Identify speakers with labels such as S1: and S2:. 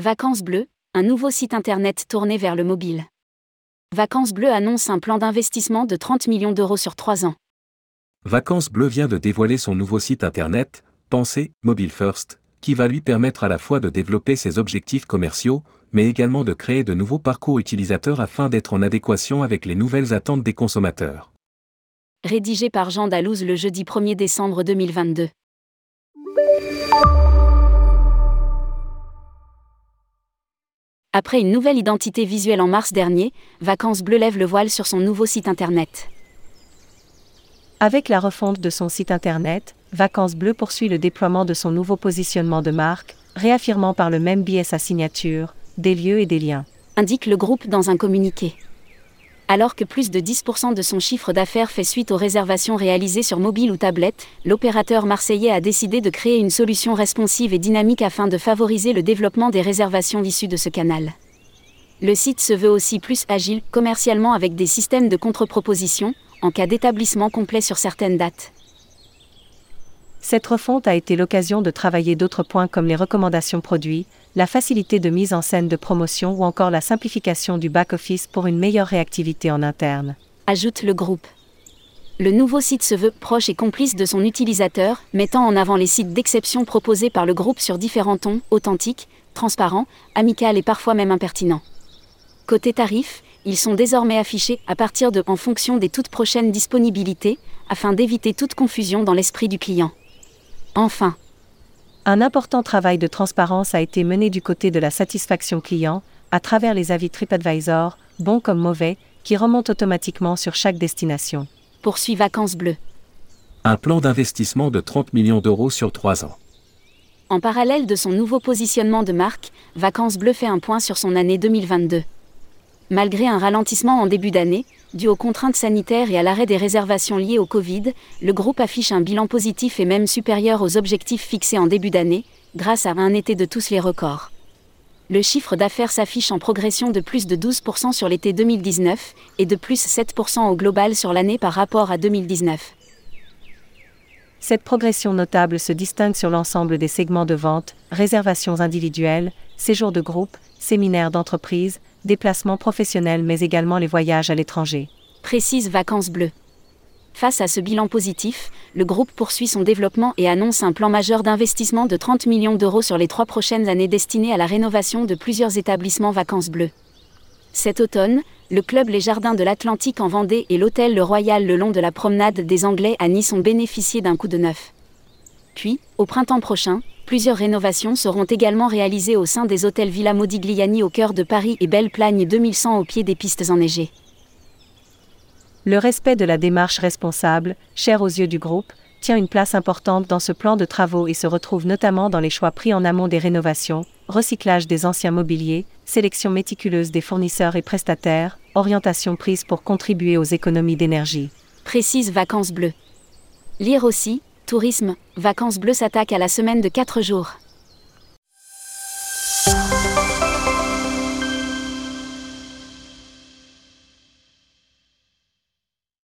S1: Vacances Bleues, un nouveau site internet tourné vers le mobile. Vacances Bleues annonce un plan d'investissement de 30 millions d'euros sur 3 ans.
S2: Vacances Bleues vient de dévoiler son nouveau site internet, Pensée Mobile First, qui va lui permettre à la fois de développer ses objectifs commerciaux, mais également de créer de nouveaux parcours utilisateurs afin d'être en adéquation avec les nouvelles attentes des consommateurs.
S1: Rédigé par Jean Dalouse le jeudi 1er décembre 2022. Après une nouvelle identité visuelle en mars dernier, Vacances Bleues lève le voile sur son nouveau site internet.
S3: Avec la refonte de son site internet, Vacances Bleues poursuit le déploiement de son nouveau positionnement de marque, réaffirmant par le même biais sa signature, des lieux et des liens.
S1: Indique le groupe dans un communiqué. Alors que plus de 10% de son chiffre d'affaires fait suite aux réservations réalisées sur mobile ou tablette, l'opérateur marseillais a décidé de créer une solution responsive et dynamique afin de favoriser le développement des réservations issues de ce canal. Le site se veut aussi plus agile commercialement avec des systèmes de contre-proposition, en cas d'établissement complet sur certaines dates.
S3: Cette refonte a été l'occasion de travailler d'autres points comme les recommandations produits, la facilité de mise en scène de promotion ou encore la simplification du back-office pour une meilleure réactivité en interne.
S1: Ajoute le groupe. Le nouveau site se veut proche et complice de son utilisateur, mettant en avant les sites d'exception proposés par le groupe sur différents tons, authentiques, transparents, amicaux et parfois même impertinents. Côté tarif, ils sont désormais affichés à partir de en fonction des toutes prochaines disponibilités, afin d'éviter toute confusion dans l'esprit du client. Enfin,
S3: un important travail de transparence a été mené du côté de la satisfaction client, à travers les avis TripAdvisor, bons comme mauvais, qui remontent automatiquement sur chaque destination.
S1: Poursuit Vacances Bleues.
S2: Un plan d'investissement de 30 millions d'euros sur 3 ans.
S1: En parallèle de son nouveau positionnement de marque, Vacances Bleues fait un point sur son année 2022. Malgré un ralentissement en début d'année, dû aux contraintes sanitaires et à l'arrêt des réservations liées au Covid, le groupe affiche un bilan positif et même supérieur aux objectifs fixés en début d'année, grâce à un été de tous les records. Le chiffre d'affaires s'affiche en progression de plus de 12% sur l'été 2019 et de plus 7% au global sur l'année par rapport à 2019.
S3: Cette progression notable se distingue sur l'ensemble des segments de vente, réservations individuelles, séjours de groupe, séminaires d'entreprise, déplacements professionnels mais également les voyages à l'étranger.
S1: Précise Vacances Bleues. Face à ce bilan positif, le groupe poursuit son développement et annonce un plan majeur d'investissement de 30 millions d'euros sur les trois prochaines années destiné à la rénovation de plusieurs établissements Vacances Bleues. Cet automne, le club Les Jardins de l'Atlantique en Vendée et l'hôtel Le Royal le long de la promenade des Anglais à Nice ont bénéficié d'un coup de neuf. Puis, au printemps prochain, plusieurs rénovations seront également réalisées au sein des hôtels Villa Modigliani au cœur de Paris et Belle Plagne 2100 au pied des pistes enneigées.
S3: Le respect de la démarche responsable, cher aux yeux du groupe, tient une place importante dans ce plan de travaux et se retrouve notamment dans les choix pris en amont des rénovations, recyclage des anciens mobiliers, sélection méticuleuse des fournisseurs et prestataires, orientation prise pour contribuer aux économies d'énergie.
S1: Précise Vacances Bleues. Lire aussi, Tourisme, Vacances Bleues s'attaque à la semaine de 4 jours.